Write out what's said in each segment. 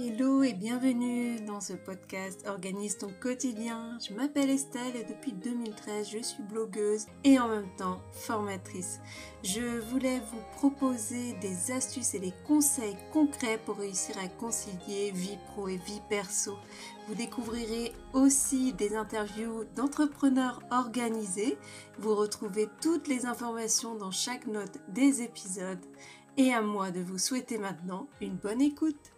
Hello et bienvenue dans ce podcast Organise ton quotidien. Je m'appelle Estelle et depuis 2013 je suis blogueuse et en même temps formatrice. Je voulais vous proposer des astuces et des conseils concrets pour réussir à concilier vie pro et vie perso. Vous découvrirez aussi des interviews d'entrepreneurs organisés. Vous retrouvez toutes les informations dans chaque note des épisodes. Et à moi de vous souhaiter maintenant une bonne écoute.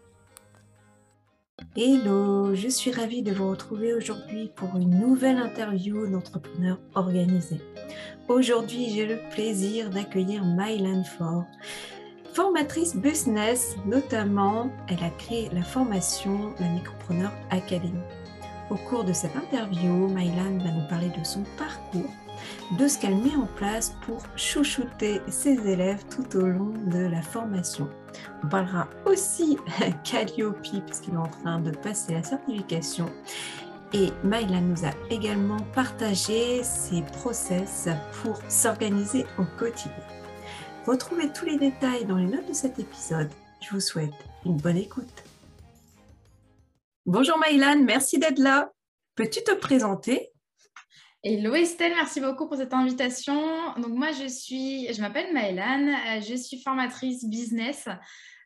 Hello, je suis ravie de vous retrouver aujourd'hui pour une nouvelle interview d'entrepreneurs organisés. Aujourd'hui, j'ai le plaisir d'accueillir Mylan Ford. Formatrice business, notamment, elle a créé la formation La Micropreneur Academy. Au cours de cette interview, Mylan va nous parler de son parcours, de ce qu'elle met en place pour chouchouter ses élèves tout au long de la formation. On parlera aussi Calliope puisqu'il est en train de passer la certification. Et Mylan nous a également partagé ses process pour s'organiser au quotidien. Retrouvez tous les détails dans les notes de cet épisode. Je vous souhaite une bonne écoute. Bonjour Mylan, merci d'être là. Peux-tu te présenter? Hello Estelle, merci beaucoup pour cette invitation. Donc moi je suis, je m'appelle Maëlan, euh, je suis formatrice business.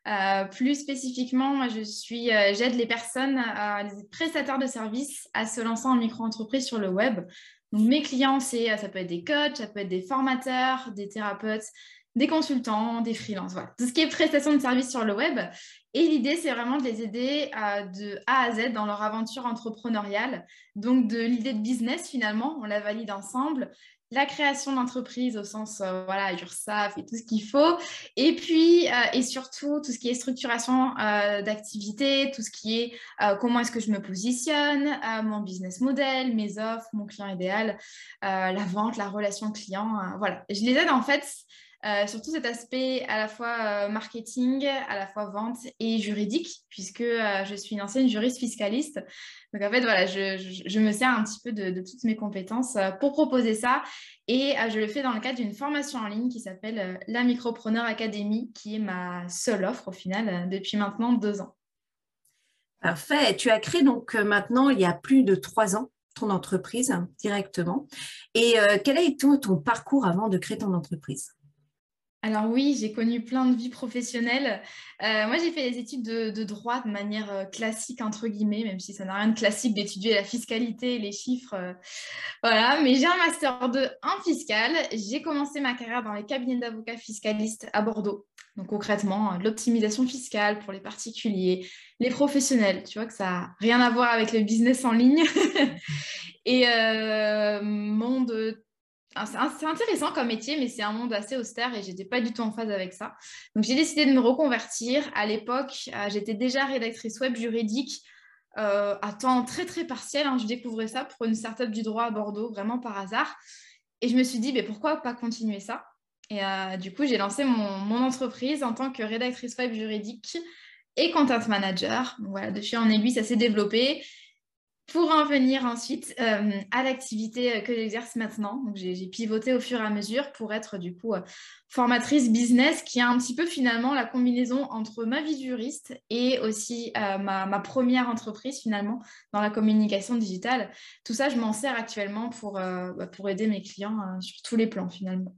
Euh, plus spécifiquement, moi je suis, euh, j'aide les personnes, les prestataires de services à se lancer en micro-entreprise sur le web. Donc mes clients, c'est, ça peut être des coachs, ça peut être des formateurs, des thérapeutes, des consultants, des freelances, voilà. Tout ce qui est prestation de services sur le web. Et l'idée, c'est vraiment de les aider de A à Z dans leur aventure entrepreneuriale. Donc, de l'idée de business, finalement, on la valide ensemble. La création d'entreprise au sens, euh, voilà, URSAF et tout ce qu'il faut. Et puis, euh, et surtout, tout ce qui est structuration euh, d'activité, tout ce qui est comment est-ce que je me positionne, mon business model, mes offres, mon client idéal, la vente, la relation client. voilà, je les aide en fait euh, surtout cet aspect à la fois euh, marketing, à la fois vente et juridique, puisque euh, je suis une ancienne juriste fiscaliste. Donc en fait, voilà, je, me sers un petit peu de, toutes mes compétences pour proposer ça. Et je le fais dans le cadre d'une formation en ligne qui s'appelle la Micropreneur Academy, qui est ma seule offre au final depuis maintenant deux ans. Parfait. Tu as créé donc maintenant, il y a plus de trois ans, ton entreprise directement. Et quel a été ton parcours avant de créer ton entreprise? Alors oui, j'ai connu plein de vies professionnelles. Euh, moi, j'ai fait des études de, droit de manière euh, classique, entre guillemets, même si ça n'a rien de classique d'étudier la fiscalité et les chiffres. Euh, voilà, mais j'ai un master 2 en fiscal. J'ai commencé ma carrière dans les cabinets d'avocats fiscalistes à Bordeaux. Donc concrètement, l'optimisation fiscale pour les particuliers, les professionnels. Tu vois que ça n'a rien à voir avec le business en ligne. et monde c'est intéressant comme métier, mais c'est un monde assez austère et j'étais pas du tout en phase avec ça. Donc j'ai décidé de me reconvertir. À l'époque, euh, j'étais déjà rédactrice web juridique euh, à temps très très partiel. Hein. Je découvrais ça pour une startup du droit à Bordeaux, vraiment par hasard. Et je me suis dit, mais pourquoi pas continuer ça? Et euh, du coup, j'ai lancé mon, entreprise en tant que rédactrice web juridique et content manager. voilà, de fil en aiguille, ça s'est développé pour en venir ensuite euh, à l'activité euh, que j'exerce maintenant. j'ai pivoté au fur et à mesure pour être du coup euh, formatrice business, qui a un petit peu finalement la combinaison entre ma vie juriste et aussi ma, première entreprise finalement dans la communication digitale. Tout ça, je m'en sers actuellement pour, bah, aider mes clients sur tous les plans finalement.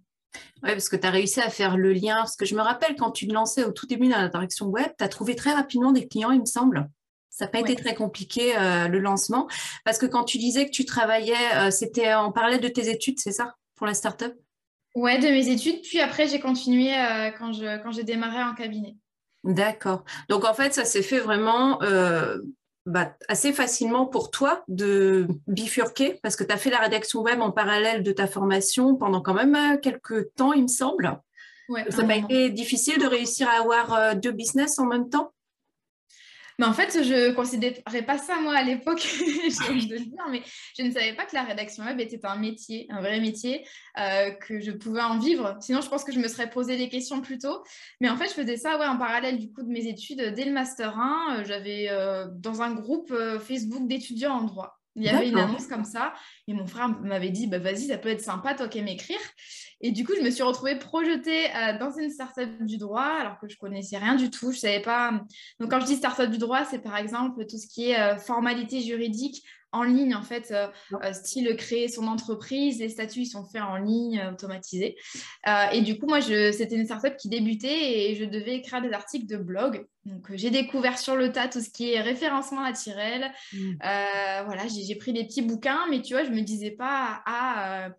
Oui, parce que tu as réussi à faire le lien. Parce que je me rappelle quand tu te lançais au tout début dans la direction web, tu as trouvé très rapidement des clients, il me semble. Ça n'a pas été très compliqué euh, le lancement parce que quand tu disais que tu travaillais, euh, c'était en parallèle de tes études, c'est ça, pour la start-up? Ouais, de mes études. Puis après, j'ai continué euh, quand, je, quand j'ai démarré en cabinet. D'accord. Donc en fait, ça s'est fait vraiment bah, assez facilement pour toi de bifurquer parce que tu as fait la rédaction web en parallèle de ta formation pendant quand même quelques temps, il me semble. Ouais, ça n'a pas été difficile de réussir à avoir deux business en même temps? Mais en fait, je ne considérais pas ça, moi, à l'époque, j'ai de le dire, mais je ne savais pas que la rédaction web était un métier, un vrai métier, euh, que je pouvais en vivre. Sinon, je pense que je me serais posé des questions plus tôt. Mais en fait, je faisais ça ouais, en parallèle du coup de mes études. Dès le Master 1, euh, j'avais euh, dans un groupe Facebook d'étudiants en droit. Il y avait une annonce comme ça et mon frère m'avait dit bah, vas-y ça peut être sympa toi qui aimes écrire Et du coup, je me suis retrouvée projetée euh, dans une startup du droit, alors que je connaissais rien du tout. Je savais pas. Donc, quand je dis startup du droit, c'est par exemple tout ce qui est euh, formalité juridique en ligne, en fait, euh, style créer son entreprise, les statuts ils sont faits en ligne, automatisés. et du coup, moi, c'était une startup qui débutait et je devais écrire des articles de blog. Donc, j'ai découvert sur le tas tout ce qui est référencement naturel. Mmh. voilà, j'ai pris des petits bouquins, mais tu vois, je me disais pas à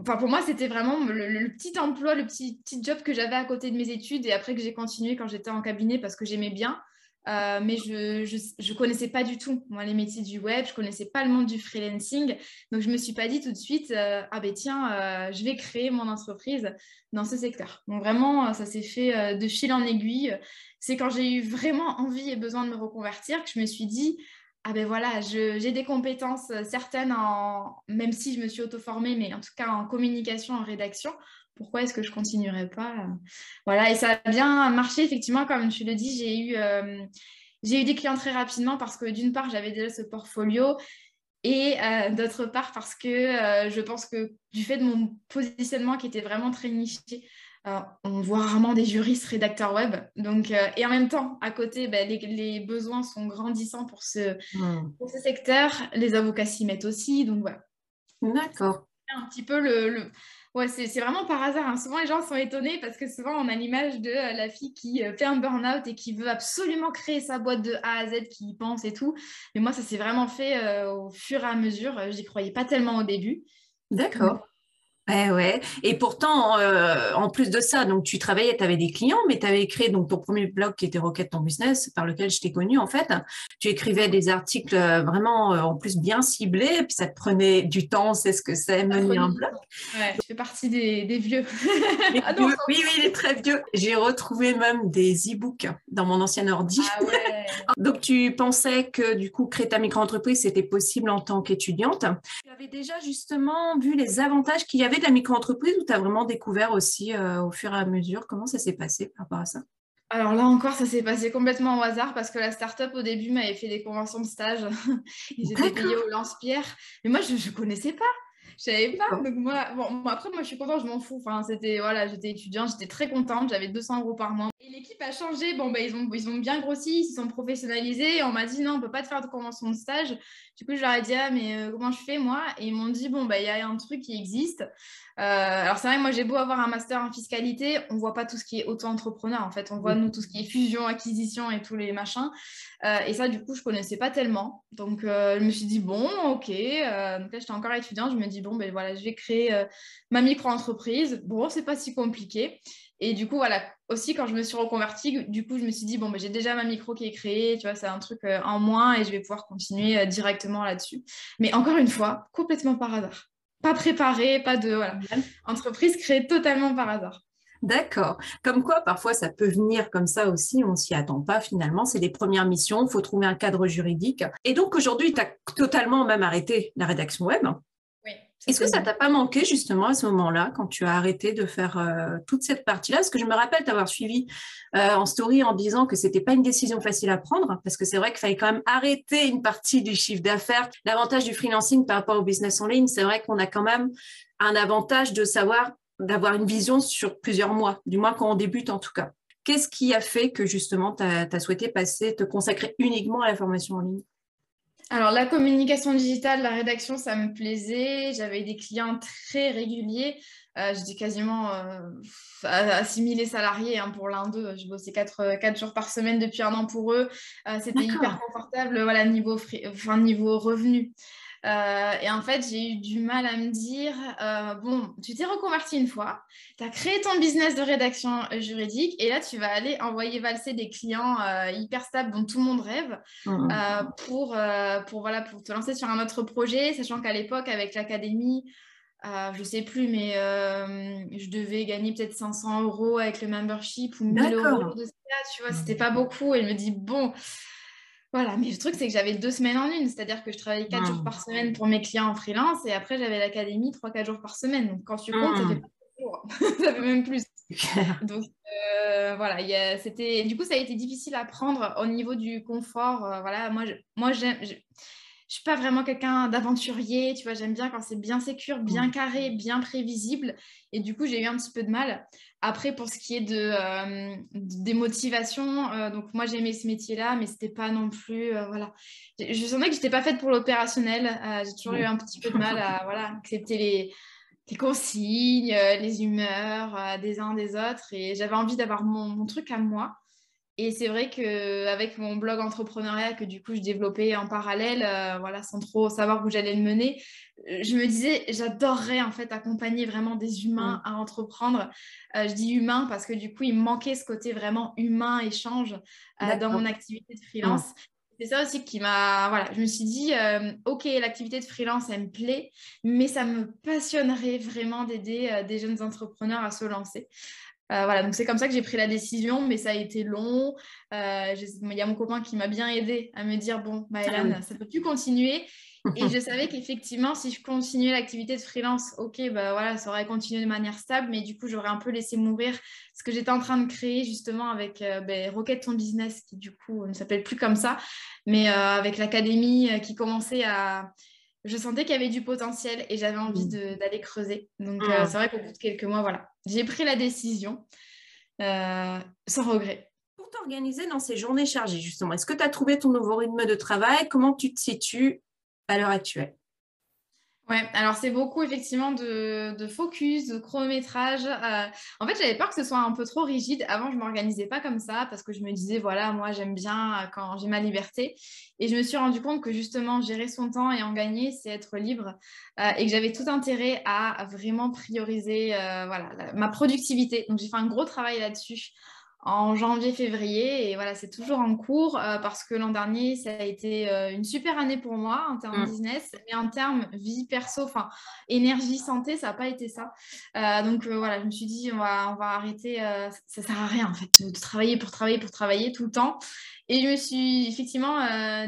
Enfin, pour moi, c'était vraiment le, petit emploi, le petit, petit job que j'avais à côté de mes études et après que j'ai continué quand j'étais en cabinet parce que j'aimais bien. Euh, mais je ne connaissais pas du tout, moi, les métiers du web, je ne connaissais pas le monde du freelancing. Donc, je ne me suis pas dit tout de suite, euh, ah ben tiens, euh, je vais créer mon entreprise dans ce secteur. Donc, vraiment, ça s'est fait de fil en aiguille. C'est quand j'ai eu vraiment envie et besoin de me reconvertir que je me suis dit, ah ben voilà, j'ai des compétences euh, certaines, en, même si je me suis auto-formée, mais en tout cas en communication, en rédaction. Pourquoi est-ce que je continuerais pas euh, Voilà, et ça a bien marché, effectivement, comme tu le dis, j'ai eu, euh, j'ai eu des clients très rapidement parce que d'une part, j'avais déjà ce portfolio et d'autre part parce que je pense que du fait de mon positionnement qui était vraiment très niché, on voit rarement des juristes rédacteurs web. Donc, euh, et en même temps, à côté, ben, les, besoins sont grandissants pour ce, hmm. pour ce secteur. Les avocats s'y mettent aussi. Donc voilà. D'accord. Un petit peu le. Ouais, c'est vraiment par hasard. Hein. Souvent, les gens sont étonnés parce que souvent, on a l'image de euh, la fille qui fait un burn-out et qui veut absolument créer sa boîte de A à Z, qui y pense et tout. Mais moi, ça s'est vraiment fait au fur et à mesure. J'y croyais pas tellement au début. D'accord. Ouais, ouais. Et pourtant, euh, en plus de ça, donc tu travaillais, tu avais des clients, mais tu avais créé donc ton premier blog qui était Rocket Ton Business, par lequel je t'ai connu en fait. Tu écrivais des articles euh, vraiment euh, en plus bien ciblés, puis ça te prenait du temps, c'est ce que c'est mener un blog. Ouais, je fais partie des, vieux. ah oui, oui, il est très vieux. J'ai retrouvé même des e-books dans mon ancien ordi. Ah ouais. donc tu pensais que du coup, créer ta micro-entreprise, c'était possible en tant qu'étudiante. Tu avais déjà justement vu les avantages qu'il y avait de la micro-entreprise ou tu as vraiment découvert aussi euh, au fur et à mesure? Comment ça s'est passé par rapport à ça? Alors là encore, ça s'est passé complètement au hasard parce que la start-up au début m'avait fait des conventions de stage. Ils étaient payés au lance-pierre. Mais moi, je ne connaissais pas. Je savais pas. Donc moi, bon, après, moi, je suis contente, je m'en fous. Enfin, c'était, voilà, j'étais étudiante, j'étais très contente, j'avais 200 euros par mois. Et l'équipe a changé. Bon, ben, ils, ont, ils ont bien grossi, ils se sont professionnalisés. Et on m'a dit, non, on peut pas te faire de convention de stage. Du coup, je leur ai dit, ah, mais euh, comment je fais, moi? Et ils m'ont dit, bon, ben, il y a un truc qui existe. Euh, alors, c'est vrai, moi, j'ai beau avoir un master en fiscalité, on voit pas tout ce qui est auto-entrepreneur. En fait, on voit, nous, tout ce qui est fusion, acquisition et tous les machins. Euh, et ça, du coup, je connaissais pas tellement. Donc, je me suis dit, bon, ok. donc là, j'étais encore étudiante. Je me dis, bon, ben voilà, je vais créer ma micro-entreprise. Bon, c'est pas si compliqué. Et du coup, voilà, aussi quand je me suis reconvertie, du coup, je me suis dit, bon, ben, j'ai déjà ma micro qui est créée, tu vois, c'est un truc en moins et je vais pouvoir continuer directement là-dessus. Mais encore une fois, complètement par hasard pas préparé, pas de voilà. entreprise créée totalement par hasard. D'accord. Comme quoi, parfois, ça peut venir comme ça aussi, on s'y attend pas finalement. C'est des premières missions, il faut trouver un cadre juridique. Et donc aujourd'hui, tu as totalement même arrêté la rédaction web. Est-ce que ça t'a pas manqué justement à ce moment-là, quand tu as arrêté de faire euh, toute cette partie-là? Parce que je me rappelle t'avoir suivi euh, en story en disant que c'était pas une décision facile à prendre, parce que c'est vrai qu'il fallait quand même arrêter une partie du chiffre d'affaires. L'avantage du freelancing par rapport au business en ligne, c'est vrai qu'on a quand même un avantage de savoir, d'avoir une vision sur plusieurs mois, du moins quand on débute en tout cas. Qu'est-ce qui a fait que justement tu as souhaité passer, te consacrer uniquement à la formation en ligne? Alors, la communication digitale, la rédaction, ça me plaisait. J'avais des clients très réguliers. Euh, J'étais quasiment euh, à, 6000 salariés hein, pour l'un d'eux. Je bossais 4, 4, jours par semaine depuis un an pour eux. Euh, c'était hyper confortable, voilà, niveau, enfin, niveau revenu. Euh, et en fait, j'ai eu du mal à me dire, euh, bon, tu t'es reconverti une fois, tu as créé ton business de rédaction euh, juridique et là, tu vas aller envoyer valser des clients hyper stables dont tout le monde rêve mmh. pour, pour, voilà, pour te lancer sur un autre projet, sachant qu'à l'époque, avec l'académie, je sais plus, mais je devais gagner peut-être 500 euros avec le membership ou 1000 euros de ça, tu vois, c'était pas beaucoup. Et je me dis, bon, voilà, mais le truc, c'est que j'avais deux semaines en une, c'est-à-dire que je travaillais quatre jours par semaine pour mes clients en freelance et après, j'avais l'académie trois, quatre jours par semaine. Donc, quand tu comptes, ça fait pas jours, ça fait même plus. Donc, euh, voilà, c'était... du coup, ça a été difficile à prendre au niveau du confort. Euh, voilà, moi, moi j'aime, je suis pas vraiment quelqu'un d'aventurier, tu vois, j'aime bien quand c'est bien sécure, bien mm. carré, bien prévisible. Et du coup, j'ai eu un petit peu de mal. Après, pour ce qui est de, euh, des motivations, euh, donc moi j'aimais ce métier-là, mais c'était pas non plus, euh, voilà. Je, je, sentais que j'étais pas faite pour l'opérationnel. j'ai toujours eu un petit peu de mal à, voilà, accepter les, les consignes, les humeurs des uns des autres, et j'avais envie d'avoir mon, mon, truc à moi. Et c'est vrai qu'avec mon blog entrepreneuriat que du coup je développais en parallèle, euh, voilà, sans trop savoir où j'allais le mener, euh, je me disais j'adorerais en fait accompagner vraiment des humains mm. à entreprendre. Euh, je dis humain parce que du coup il me manquait ce côté vraiment humain échange dans mon activité de freelance. Mm. C'est ça aussi qui m'a. Voilà, je me suis dit, ok, l'activité de freelance, elle me plaît, mais ça me passionnerait vraiment d'aider des jeunes entrepreneurs à se lancer. Euh, voilà, donc c'est comme ça que j'ai pris la décision, mais ça a été long. Euh, il y a mon copain qui m'a bien aidé à me dire bon, Maëlan, ah ça ne peut plus continuer. Et je savais qu'effectivement, si je continuais l'activité de freelance, ok, bah voilà, ça aurait continué de manière stable, mais du coup, j'aurais un peu laissé mourir ce que j'étais en train de créer justement avec euh, ben, Rocket Ton Business, qui du coup ne s'appelle plus comme ça, mais avec l'académie qui commençait à, je sentais qu'il y avait du potentiel et j'avais envie mmh. d'aller creuser. Donc, euh, mmh. c'est vrai qu'au bout de quelques mois, voilà, j'ai pris la décision euh, sans regret. Pour t'organiser dans ces journées chargées, justement, est-ce que tu as trouvé ton nouveau rythme de travail? Comment tu te situes à l'heure actuelle? Ouais, alors c'est beaucoup effectivement de, focus, de chronométrage. Euh, en fait, j'avais peur que ce soit un peu trop rigide. Avant, je m'organisais pas comme ça parce que je me disais, voilà, moi j'aime bien euh, quand j'ai ma liberté. Et je me suis rendu compte que justement, gérer son temps et en gagner, c'est être libre euh, et que j'avais tout intérêt à vraiment prioriser voilà, ma productivité. Donc, j'ai fait un gros travail là-dessus en janvier-février. Et voilà, c'est toujours en cours euh, parce que l'an dernier, ça a été euh, une super année pour moi en termes de mm. business, mais en termes vie perso, enfin énergie, santé, ça n'a pas été ça. Euh, donc voilà, je me suis dit, on va, on va arrêter, ça ne sert à rien en fait de, travailler pour travailler pour travailler tout le temps. Et je me suis effectivement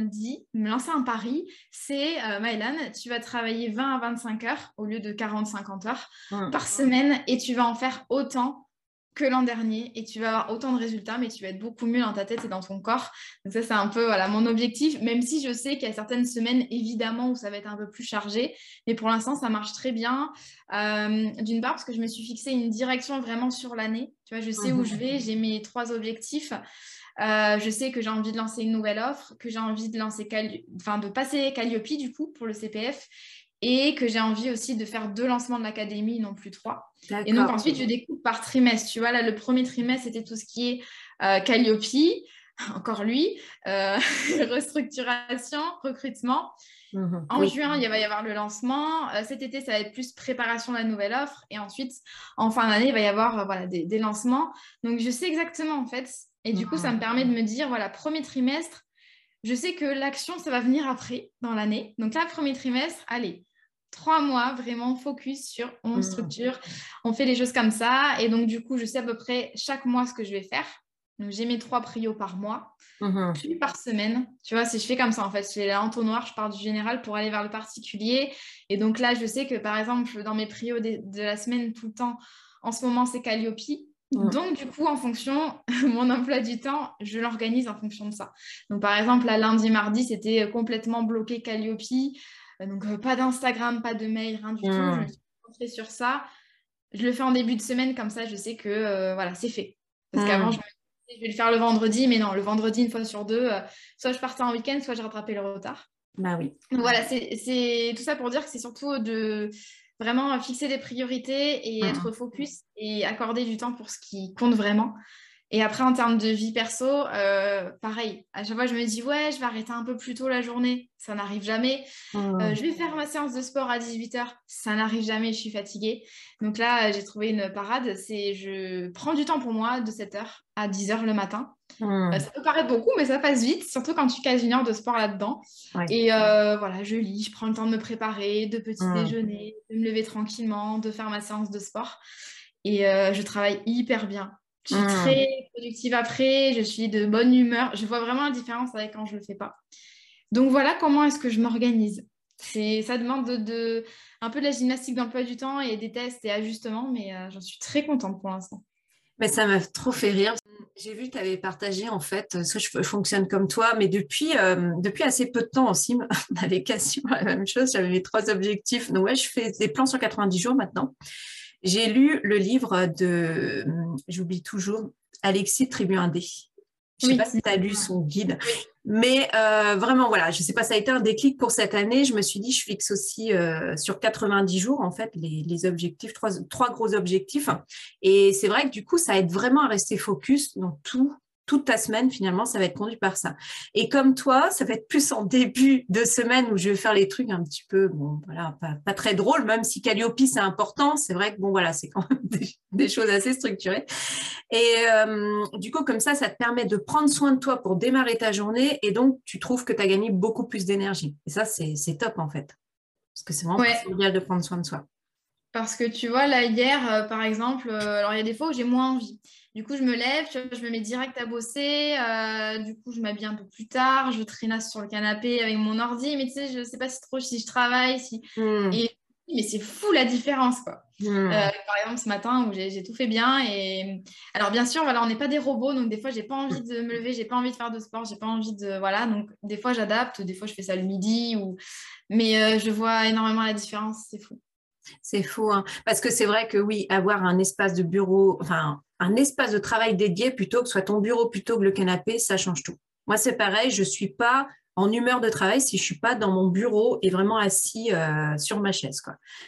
dit, me lancer un pari, c'est Maëlan, tu vas travailler 20 à 25 heures au lieu de 40-50 heures mm. par semaine et tu vas en faire autant que l'an dernier et tu vas avoir autant de résultats, mais tu vas être beaucoup mieux dans ta tête et dans ton corps. Donc ça, c'est un peu voilà, mon objectif, même si je sais qu'il y a certaines semaines, évidemment, où ça va être un peu plus chargé. Mais pour l'instant, ça marche très bien. Euh, d'une part, parce que je me suis fixé une direction vraiment sur l'année. Tu vois, je sais où je vais, j'ai mes trois objectifs. Euh, je sais que j'ai envie de lancer une nouvelle offre, que j'ai envie de lancer enfin, de passer Calliope du coup pour le CPF et que j'ai envie aussi de faire deux lancements de l'académie, non plus trois. Et donc ensuite, je découpe par trimestre. Tu vois, là, le premier trimestre, c'était tout ce qui est euh, Calliope, encore lui, euh, restructuration, recrutement. Mhm. En juin, il va y avoir le lancement. Euh, cet été, ça va être plus préparation de la nouvelle offre. Et ensuite, en fin d'année, il va y avoir voilà, des, lancements. Donc, je sais exactement, en fait. Et du coup, ça me mhm. permet de me dire, voilà, premier trimestre, je sais que l'action, ça va venir après, dans l'année. Donc là, premier trimestre, allez, trois mois vraiment focus sur on mmh. structure, on fait les choses comme ça. Et donc, du coup, je sais à peu près chaque mois ce que je vais faire. Donc, j'ai mes trois prios par mois, mmh. puis par semaine. Tu vois, si je fais comme ça, en fait, je fais l'entonnoir, je pars du général pour aller vers le particulier. Et donc là, je sais que, par exemple, dans mes prios de, la semaine, tout le temps, en ce moment, c'est Calliope. Mmh. Donc, du coup, en fonction, mon emploi du temps, je l'organise en fonction de ça. Donc, par exemple, là, lundi, mardi, c'était complètement bloqué Calliope. Euh, donc, euh, pas d'Instagram, pas de mail, rien du tout. Je me suis concentrée sur ça. Je le fais en début de semaine, comme ça, je sais que euh, voilà, c'est fait. Parce qu'avant, je me disais, je vais le faire le vendredi, mais non, le vendredi, une fois sur deux, soit je partais en week-end, soit je rattrapais le retard. Bah oui. Donc voilà, c'est tout ça pour dire que c'est surtout de vraiment fixer des priorités et mmh. être focus et accorder du temps pour ce qui compte vraiment. Et après, en termes de vie perso, euh, pareil. À chaque fois, je me dis, ouais, je vais arrêter un peu plus tôt la journée. Ça n'arrive jamais. Mmh. Euh, je vais faire ma séance de sport à 18h. Ça n'arrive jamais. Je suis fatiguée. Donc là, j'ai trouvé une parade. C'est je prends du temps pour moi de 7h à 10h le matin. Mmh. Euh, ça peut paraître beaucoup, mais ça passe vite, surtout quand tu cases une heure de sport là-dedans. Et voilà, je lis, je prends le temps de me préparer, de petit mmh. déjeuner, de me lever tranquillement, de faire ma séance de sport. Et je travaille hyper bien. Je suis hmm. très productive après, je suis de bonne humeur. Je vois vraiment la différence avec quand je ne le fais pas. Donc voilà comment est-ce que je m'organise. Ça demande de, un peu de la gymnastique d'emploi du temps et des tests et ajustements, mais euh, j'en suis très contente pour l'instant. Mais ça m'a trop fait rire. J'ai vu que tu avais partagé en fait, parce que je fonctionne comme toi, mais depuis, euh, depuis assez peu de temps aussi, on avait quasiment la même chose. J'avais mes trois objectifs. Donc, ouais, je fais des plans sur 90 jours maintenant. J'ai lu le livre de, j'oublie toujours, Alexis Tribu Indé. Je ne sais pas si tu as lu son guide. Mais euh, vraiment, voilà, je ne sais pas, ça a été un déclic pour cette année. Je me suis dit, je fixe aussi euh, sur 90 jours, en fait, les, objectifs, trois, trois, gros objectifs. Et c'est vrai que du coup, ça aide vraiment à rester focus dans tout toute ta semaine, finalement, ça va être conduit par ça. Et comme toi, ça va être plus en début de semaine où je vais faire les trucs un petit peu, bon, voilà, pas, très drôles, même si Calliope, c'est important. C'est vrai que, bon, voilà, c'est quand même des, choses assez structurées. Et euh, du coup, comme ça, ça te permet de prendre soin de toi pour démarrer ta journée. Et donc, tu trouves que tu as gagné beaucoup plus d'énergie. Et ça, c'est top, en fait. Parce que c'est vraiment ouais. de prendre soin de soi. Parce que tu vois, là, hier, euh, par exemple, euh, alors il y a des fois où j'ai moins envie. Du coup, je me lève, je me mets direct à bosser. Euh, du coup, je m'habille un peu plus tard. Je traînasse sur le canapé avec mon ordi. Mais tu sais, je ne sais pas si trop si je travaille. Si... Hmm. Et... Mais c'est fou la différence, quoi. Hmm. par exemple, ce matin où j'ai tout fait bien. Et alors, bien sûr, voilà, on n'est pas des robots. Donc, des fois, j'ai pas envie de me lever. J'ai pas envie de faire de sport. J'ai pas envie de. Voilà. Donc, des fois, j'adapte. Des fois, je fais ça le midi. Ou... Mais je vois énormément la différence. C'est fou. C'est fou, hein. parce que c'est vrai que oui, avoir un espace de bureau, enfin un espace de travail dédié plutôt que soit ton bureau plutôt que le canapé, ça change tout. Moi, c'est pareil, je ne suis pas en humeur de travail si je ne suis pas dans mon bureau et vraiment assis euh, sur ma chaise.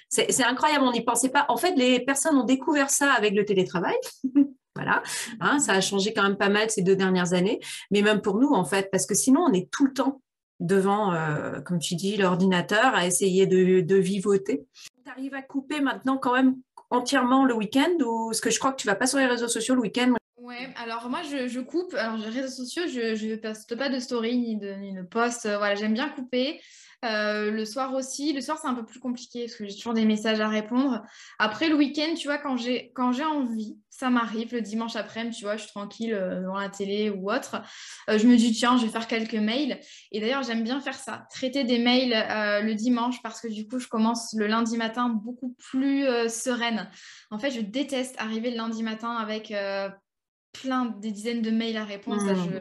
C'est incroyable, on n'y pensait pas. En fait, les personnes ont découvert ça avec le télétravail. voilà, hein, ça a changé quand même pas mal ces deux dernières années, mais même pour nous, en fait, parce que sinon, on est tout le temps devant, euh, comme tu dis, l'ordinateur à essayer de, vivoter arrives à couper maintenant quand même entièrement le week-end ou ce que je crois que tu vas pas sur les réseaux sociaux le week-end Ouais, alors moi je, coupe. Alors les réseaux sociaux, je ne poste pas de story ni de, ni de post. Voilà, j'aime bien couper. Euh, le soir aussi. Le soir, c'est un peu plus compliqué parce que j'ai toujours des messages à répondre. Après, le week-end, tu vois, quand j'ai, quand j'ai envie, ça m'arrive. Le dimanche après-midi, tu vois, je suis tranquille euh, devant la télé ou autre. Euh, je me dis, tiens, je vais faire quelques mails. Et d'ailleurs, j'aime bien faire ça, traiter des mails le dimanche parce que du coup, je commence le lundi matin beaucoup plus sereine. En fait, je déteste arriver le lundi matin avec plein, des dizaines de mails à répondre. Ça, je,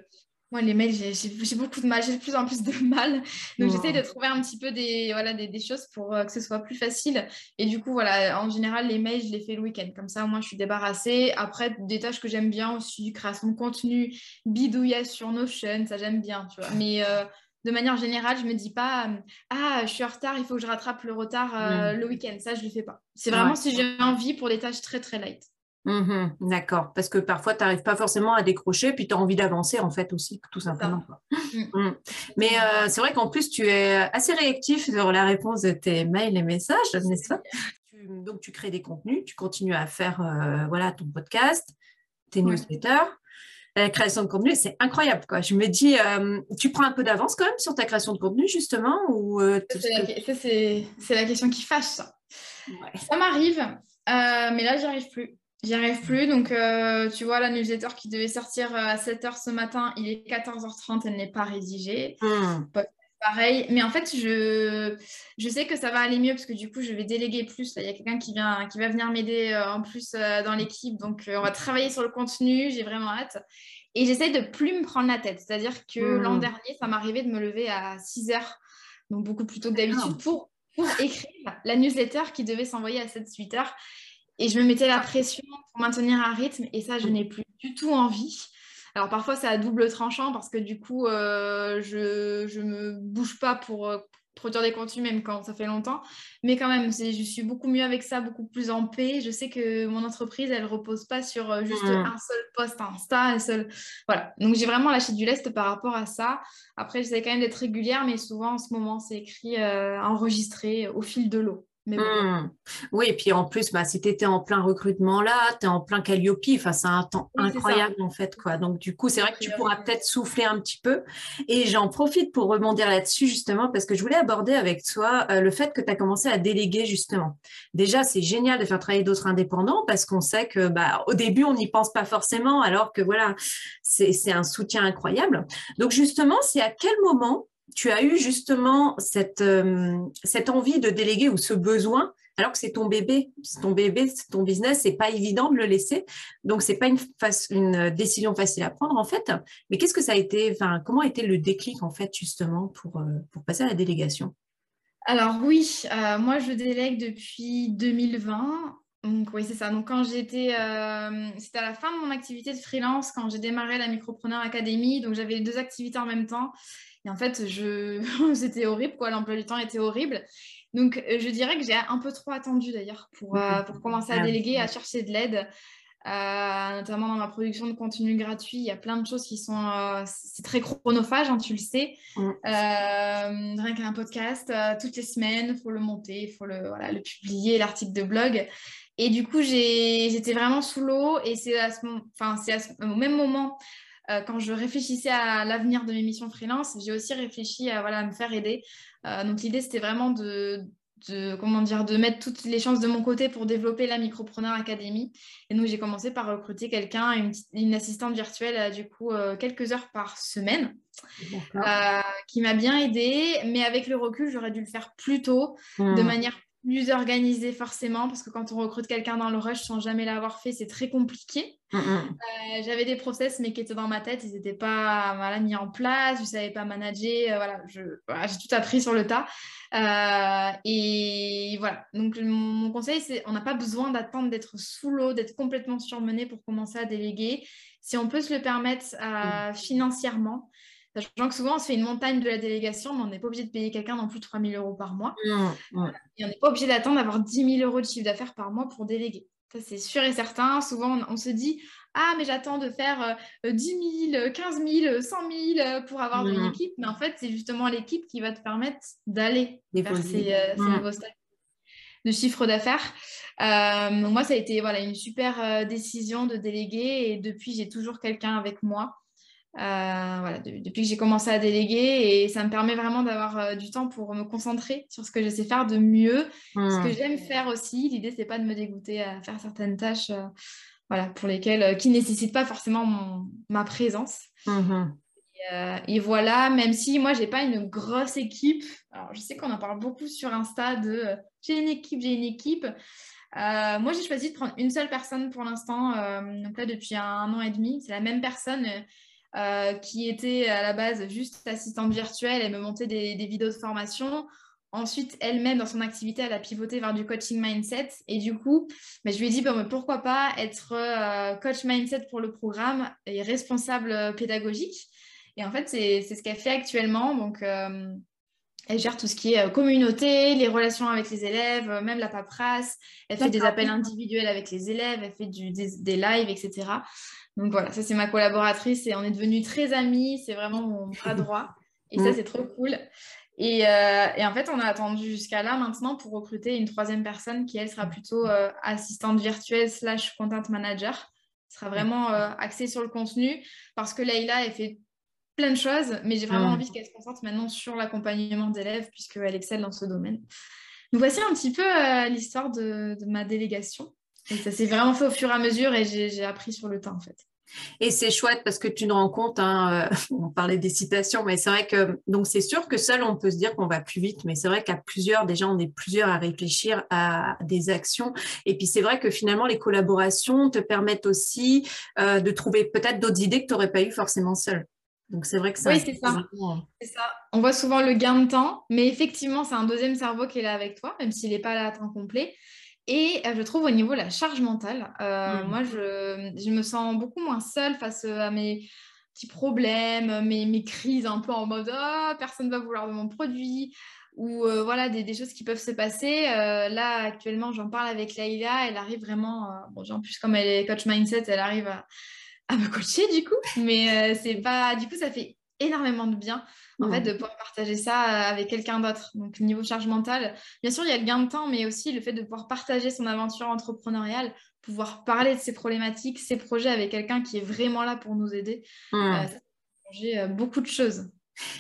moi, les mails, j'ai beaucoup de mal, j'ai de plus en plus de mal. Donc, j'essaie de trouver un petit peu des, voilà, des, choses pour euh, que ce soit plus facile. Et du coup, voilà, en général, les mails, je les fais le week-end. Comme ça, moi, je suis débarrassée. Après, des tâches que j'aime bien aussi, création de contenu, bidouillage sur Notion, ça, j'aime bien, tu vois. Mais euh, de manière générale, je me dis pas, ah, je suis en retard, il faut que je rattrape le retard euh, le week-end. Ça, je le fais pas. C'est vraiment si j'ai envie pour des tâches très, très light. Mmh d'accord, parce que parfois tu n'arrives pas forcément à décrocher, puis tu as envie d'avancer en fait aussi, tout simplement. Mmh. Mmh. Mais euh, c'est vrai qu'en plus tu es assez réactif sur la réponse de tes mails et messages, n'est-ce pas? Donc tu crées des contenus, tu continues à faire euh, voilà, ton podcast, tes newsletters, la création de contenu, c'est incroyable. Quoi. Je me dis, euh, tu prends un peu d'avance quand même sur ta création de contenu justement ou C'est la, question qui fâche ça. Ça m'arrive, mais là j'y arrive plus. J'y arrive plus. Donc, euh, tu vois, la newsletter qui devait sortir euh, à 7h ce matin, il est 14h30, elle n'est pas rédigée. Hmm. Pareil. Mais en fait, je, je sais que ça va aller mieux parce que du coup, je vais déléguer plus. Il y a quelqu'un qui, vient, qui va venir m'aider euh, en plus dans l'équipe. Donc, on va travailler sur le contenu. J'ai vraiment hâte. Et j'essaie de plus me prendre la tête. C'est-à-dire que hmm. l'an dernier, ça m'arrivait de me lever à 6h, donc beaucoup plus tôt que d'habitude, pour, pour écrire la newsletter qui devait s'envoyer à 7-8 h et je me mettais la pression pour maintenir un rythme et ça, je n'ai plus du tout envie. Alors parfois, c'est à double tranchant parce que du coup, euh, je ne me bouge pas pour euh, produire des contenus même quand ça fait longtemps. Mais quand même, je suis beaucoup mieux avec ça, beaucoup plus en paix. Je sais que mon entreprise, elle repose pas sur euh, juste mmh. un seul post Insta, un seul... Voilà. Donc j'ai vraiment lâché du lest par rapport à ça. Après, j'essaie quand même d'être régulière, mais souvent en ce moment, c'est écrit, enregistré au fil de l'eau. Mmh. Oui, et puis en plus, bah, si tu étais en plein recrutement là, tu es en plein Calliope, enfin, c'est un temps incroyable en fait. Quoi. Donc du coup, c'est vrai que tu pourras peut-être souffler un petit peu. Et j'en profite pour rebondir là-dessus justement parce que je voulais aborder avec toi euh, le fait que tu as commencé à déléguer justement. Déjà, c'est génial de faire travailler d'autres indépendants parce qu'on sait que bah, au début, on n'y pense pas forcément alors que voilà, c'est un soutien incroyable. Donc justement, c'est à quel moment tu as eu justement cette, euh, cette envie de déléguer ou ce besoin alors que c'est ton bébé, c'est ton bébé, c'est ton business, c'est pas évident de le laisser. Donc, c'est pas une, décision facile à prendre, en fait. Mais qu'est-ce que ça a été, comment a été le déclic, en fait, justement, pour, euh, pour passer à la délégation? Alors oui, euh, moi je délègue depuis 2020. Donc oui, c'est ça. Donc quand j'étais, c'était à la fin de mon activité de freelance quand j'ai démarré la Micropreneur Academy. Donc j'avais les deux activités en même temps. Et en fait, je... c'était horrible, quoi. L'emploi du temps était horrible. Donc, euh, je dirais que j'ai un peu trop attendu d'ailleurs pour, euh, pour commencer à déléguer, à chercher de l'aide. Euh, notamment dans ma production de contenu gratuit, il y a plein de choses qui sont. c'est très chronophage, hein, tu le sais. Mm. rien qu'un podcast, toutes les semaines, il faut le monter, il faut le, voilà, le publier, l'article de blog. Et du coup, j'étais vraiment sous l'eau et c'est à ce, enfin, au même moment euh, quand je réfléchissais à l'avenir de mes missions freelance, j'ai aussi réfléchi à, voilà, me faire aider. Euh, donc l'idée, c'était vraiment de, comment dire, de mettre toutes les chances de mon côté pour développer la Micropreneur Academy. Et donc, j'ai commencé par recruter quelqu'un, une, assistante virtuelle, euh, du coup, quelques heures par semaine, qui m'a bien aidée. Mais avec le recul, j'aurais dû le faire plus tôt, de hmm. manière plus organisée forcément, parce que quand on recrute quelqu'un dans le rush sans jamais l'avoir fait, c'est très compliqué. Mm, mm. Euh, j'avais des process, mais qui étaient dans ma tête, ils n'étaient pas voilà, mis en place, je ne savais pas manager, euh, voilà, j'ai tout appris sur le tas. Euh, et voilà, donc mon, conseil, c'est on n'a pas besoin d'attendre d'être sous l'eau, d'être complètement surmené pour commencer à déléguer. Si on peut se le permettre mm. financièrement, Sachant que souvent, on se fait une montagne de la délégation, mais on n'est pas obligé de payer quelqu'un non plus 3 000 euros par mois. Mmh, et on n'est pas obligé d'attendre d'avoir 10 000 euros de chiffre d'affaires par mois pour déléguer. Ça, c'est sûr et certain. Souvent, on, se dit Ah, mais j'attends de faire 10 000, 15 000, 100 000 pour avoir une équipe. Mais en fait, c'est justement l'équipe qui va te permettre d'aller vers ces, euh, mmh. nouveaux stades de chiffre d'affaires. Euh, moi, ça a été voilà, une super euh, décision de déléguer et depuis, j'ai toujours quelqu'un avec moi euh, voilà, depuis que j'ai commencé à déléguer et ça me permet vraiment d'avoir euh, du temps pour me concentrer sur ce que je sais faire de mieux, ce que mmh. j'aime faire aussi. L'idée c'est pas de me dégoûter à faire certaines tâches, euh, voilà, pour lesquelles qui nécessitent pas forcément ma présence. Mmh et, voilà, même si moi j'ai pas une grosse équipe. Alors je sais qu'on en parle beaucoup sur Insta de j'ai une équipe, j'ai une équipe. moi, j'ai choisi de prendre une seule personne pour l'instant. donc là, depuis un, an et demi, c'est la même personne euh, qui était à la base juste assistante virtuelle, elle me montait des, vidéos de formation. Ensuite, elle-même, dans son activité, elle a pivoté vers du coaching mindset. Et du coup, bah, je lui ai dit, bah, pourquoi pas être euh, coach mindset pour le programme et responsable euh, pédagogique. Et en fait, c'est ce qu'elle fait actuellement. Donc, elle gère tout ce qui est communauté, les relations avec les élèves, même la paperasse. Elle fait des appels individuels avec les élèves, elle fait du, des, des lives, etc. Donc voilà, ça c'est ma collaboratrice et on est devenus très amis. C'est vraiment mon bras droit. Et ça, mm. c'est trop cool. Et, euh, et, en fait, on a attendu jusqu'à là maintenant pour recruter une troisième personne qui, elle, sera plutôt euh, assistante virtuelle slash content manager. sera vraiment euh, axée sur le contenu parce que Leïla, elle fait plein de choses, mais j'ai vraiment mm. envie qu'elle se concentre maintenant sur l'accompagnement d'élèves puisqu'elle excelle dans ce domaine. Donc voici un petit peu l'histoire de, de ma délégation. Et ça s'est vraiment fait au fur et à mesure et j'ai appris sur le temps en fait. Et c'est chouette parce que tu te rends compte, hein, euh, on parlait des citations, mais c'est vrai que donc c'est sûr que seul on peut se dire qu'on va plus vite, mais c'est vrai qu'à plusieurs, déjà on est plusieurs à réfléchir à des actions. Et puis c'est vrai que finalement les collaborations te permettent aussi euh, de trouver peut-être d'autres idées que tu n'aurais pas eu forcément seul. Donc c'est vrai que ça. Oui, c'est ça. c'est ça. On voit souvent le gain de temps, mais effectivement c'est un deuxième cerveau qui est là avec toi, même s'il n'est pas là à temps complet. Et euh, je trouve au niveau de la charge mentale, euh, mmh. moi, je, me sens beaucoup moins seule face à mes petits problèmes, mes, mes crises un peu en mode oh, personne ne va vouloir de mon produit ou euh, voilà des, choses qui peuvent se passer. là, actuellement, j'en parle avec Laïla, elle arrive vraiment, bon, en plus, comme elle est coach mindset, elle arrive à, à me coacher du coup, mais c'est pas, du coup, ça fait énormément de bien en fait, de pouvoir partager ça euh, avec quelqu'un d'autre. Donc, niveau charge mentale, bien sûr, il y a le gain de temps, mais aussi le fait de pouvoir partager son aventure entrepreneuriale, pouvoir parler de ses problématiques, ses projets avec quelqu'un qui est vraiment là pour nous aider. Euh, ça a changé euh, beaucoup de choses.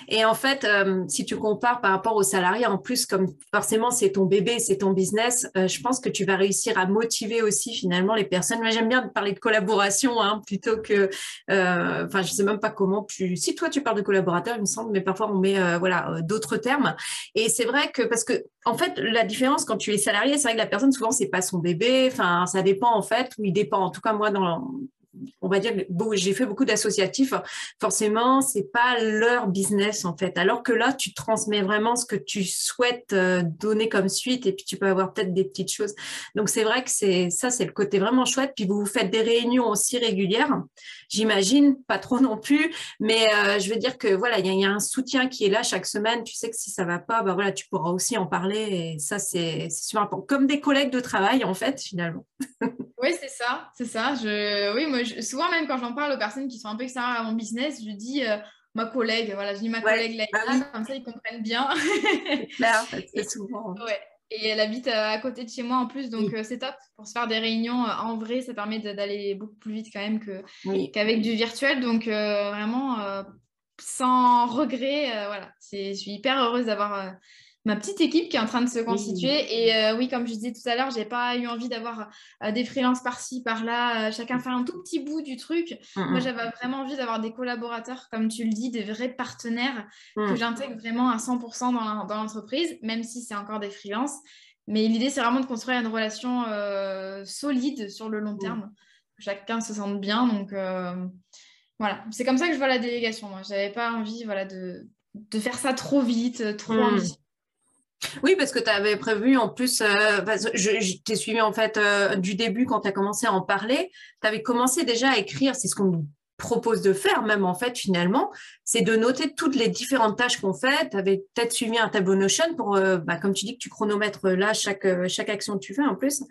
Et en fait, euh, si tu compares par rapport aux salariés, en plus, comme forcément c'est ton bébé, c'est ton business, euh, je pense que tu vas réussir à motiver aussi finalement les personnes. Moi, j'aime bien parler de collaboration hein, plutôt que, euh, enfin, je sais même pas comment tu. Si toi tu parles de collaborateur, il me semble, mais parfois on met voilà d'autres termes. Et c'est vrai que parce que en fait, la différence quand tu es salarié, c'est vrai que la personne souvent c'est pas son bébé. Enfin, ça dépend en fait, ou il dépend. En tout cas, moi dans on va dire, j'ai fait beaucoup d'associatifs, forcément, c'est pas leur business en fait. Alors que là, tu transmets vraiment ce que tu souhaites euh, donner comme suite et puis tu peux avoir peut-être des petites choses. Donc c'est vrai que c'est ça, c'est le côté vraiment chouette. Puis vous faites des réunions aussi régulières, j'imagine, pas trop non plus, mais euh, je veux dire que voilà, il y, a un soutien qui est là chaque semaine. Tu sais que si ça va pas, bah voilà, tu pourras aussi en parler et ça c'est super important. Comme des collègues de travail en fait finalement. Oui, c'est ça, c'est ça. Je, oui, moi, souvent même quand j'en parle aux personnes qui sont un peu extérieures à mon business, je dis euh, ma collègue, voilà, je dis ma collègue là, bah comme ça ils comprennent bien. c'est souvent. Ouais. Et elle habite euh, à côté de chez moi en plus, donc euh, c'est top pour se faire des réunions en vrai. Ça permet d'aller beaucoup plus vite quand même qu'avec du virtuel. Donc vraiment, sans regret, voilà. Je suis hyper heureuse d'avoir ma petite équipe qui est en train de se constituer. Et euh, oui, comme je disais tout à l'heure, j'ai pas eu envie d'avoir euh, des freelances par-ci, par-là, euh, chacun faire un tout petit bout du truc. Moi, j'avais vraiment envie d'avoir des collaborateurs, comme tu le dis, des vrais partenaires que j'intègre vraiment à 100% dans l'entreprise, même si c'est encore des freelances. Mais l'idée, c'est vraiment de construire une relation solide sur le long terme. Que chacun se sente bien. Donc, voilà. C'est comme ça que je vois la délégation. Moi, j'avais pas envie voilà, de, de faire ça trop vite, trop ambitieux. Oui, parce que tu avais prévu en plus, euh, je, t'ai suivi en fait euh, du début quand tu as commencé à en parler, tu avais commencé déjà à écrire, c'est ce qu'on nous propose de faire même en fait finalement, c'est de noter toutes les différentes tâches qu'on fait. Tu avais peut-être suivi un tableau Notion pour, euh, bah, comme tu dis, que tu chronomètres là chaque, action que tu fais en plus.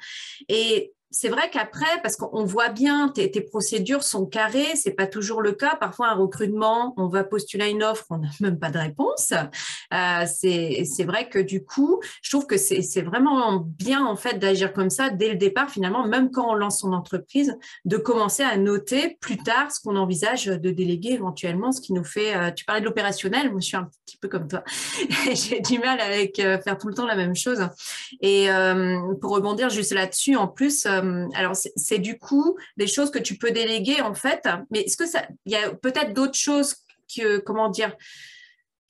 C'est vrai qu'après, parce qu'on voit bien, tes, tes, procédures sont carrées, c'est pas toujours le cas. Parfois, un recrutement, on va postuler une offre, on n'a même pas de réponse. Euh, c'est vrai que du coup, je trouve que c'est vraiment bien en fait d'agir comme ça dès le départ, finalement, même quand on lance son entreprise, de commencer à noter plus tard ce qu'on envisage de déléguer éventuellement, ce qui nous fait. Euh, tu parlais de l'opérationnel, moi je suis un petit peu comme toi. J'ai du mal avec euh, faire tout le temps la même chose. Et pour rebondir juste là-dessus, en plus euh, alors c'est du coup des choses que tu peux déléguer en fait, mais est-ce que ça, il y a peut-être d'autres choses que, comment dire,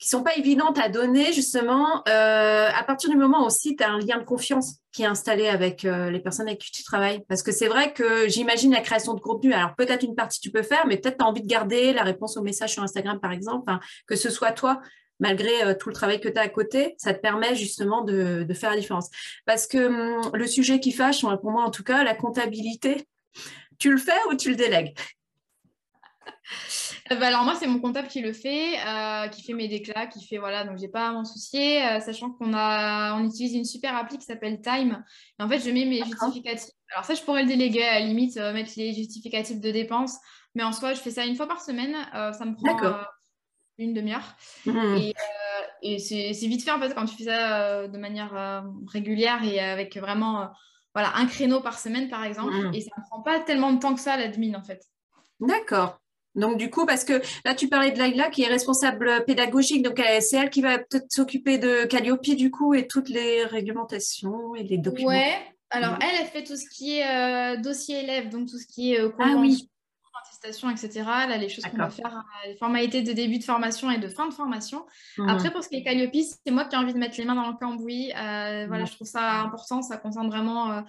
qui sont pas évidentes à donner justement euh, à partir du moment aussi tu as un lien de confiance qui est installé avec euh, les personnes avec qui tu travailles. Parce que c'est vrai que j'imagine la création de contenu. Alors peut-être une partie tu peux faire mais peut-être tu as envie de garder la réponse au message sur Instagram par exemple. Que ce soit toi malgré euh, tout le travail que tu as à côté, ça te permet justement de, faire la différence. Parce que hum, le sujet qui fâche, pour moi en tout cas, la comptabilité, tu le fais ou tu le délègues? Euh, bah, alors moi c'est mon comptable qui le fait, euh, qui fait mes déclats, qui fait voilà donc j'ai pas à m'en soucier, sachant qu'on a on utilise une super appli qui s'appelle Time. Et en fait je mets mes justificatifs. Alors ça je pourrais le déléguer à la limite mettre les justificatifs de dépenses, mais en soi je fais ça une fois par semaine. ça me prend une demi-heure. Mmh. Et, euh, et c'est vite fait en fait quand tu fais ça euh, de manière euh, régulière et avec vraiment voilà, un créneau par semaine par exemple. Mmh. Et ça ne prend pas tellement de temps que ça l'admin en fait. D'accord. Donc du coup, parce que là tu parlais de Laila qui est responsable pédagogique, donc c'est elle qui va peut-être s'occuper de Calliope du coup et toutes les réglementations et les documents. Ouais, alors elle, elle fait tout ce qui est dossier élève, donc tout ce qui est ah, etc. Là, les choses qu'on va faire, euh, les formalités de début de formation et de fin de formation. Mmh. Après, pour ce qui est Calliope, c'est moi qui ai envie de mettre les mains dans le cambouis. Euh, voilà, mmh. je trouve ça important. Ça concerne vraiment euh,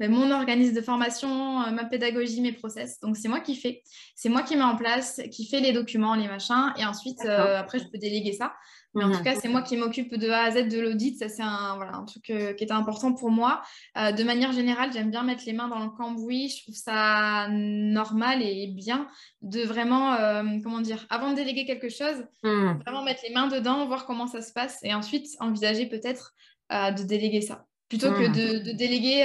ben, mon organisme de formation, ma pédagogie, mes process. Donc, c'est moi qui fais. C'est moi qui mets en place, qui fait les documents, les machins. Et ensuite, après, je peux déléguer ça. Mais en tout cas, c'est moi qui m'occupe de A à Z de l'audit. Ça, c'est un, voilà, un truc euh, qui était important pour moi. Euh, de manière générale, j'aime bien mettre les mains dans le cambouis. Je trouve ça normal et bien de vraiment, euh, comment dire, avant de déléguer quelque chose, hmm. vraiment mettre les mains dedans, voir comment ça se passe et ensuite envisager peut-être de déléguer ça. Plutôt que hmm. de, déléguer,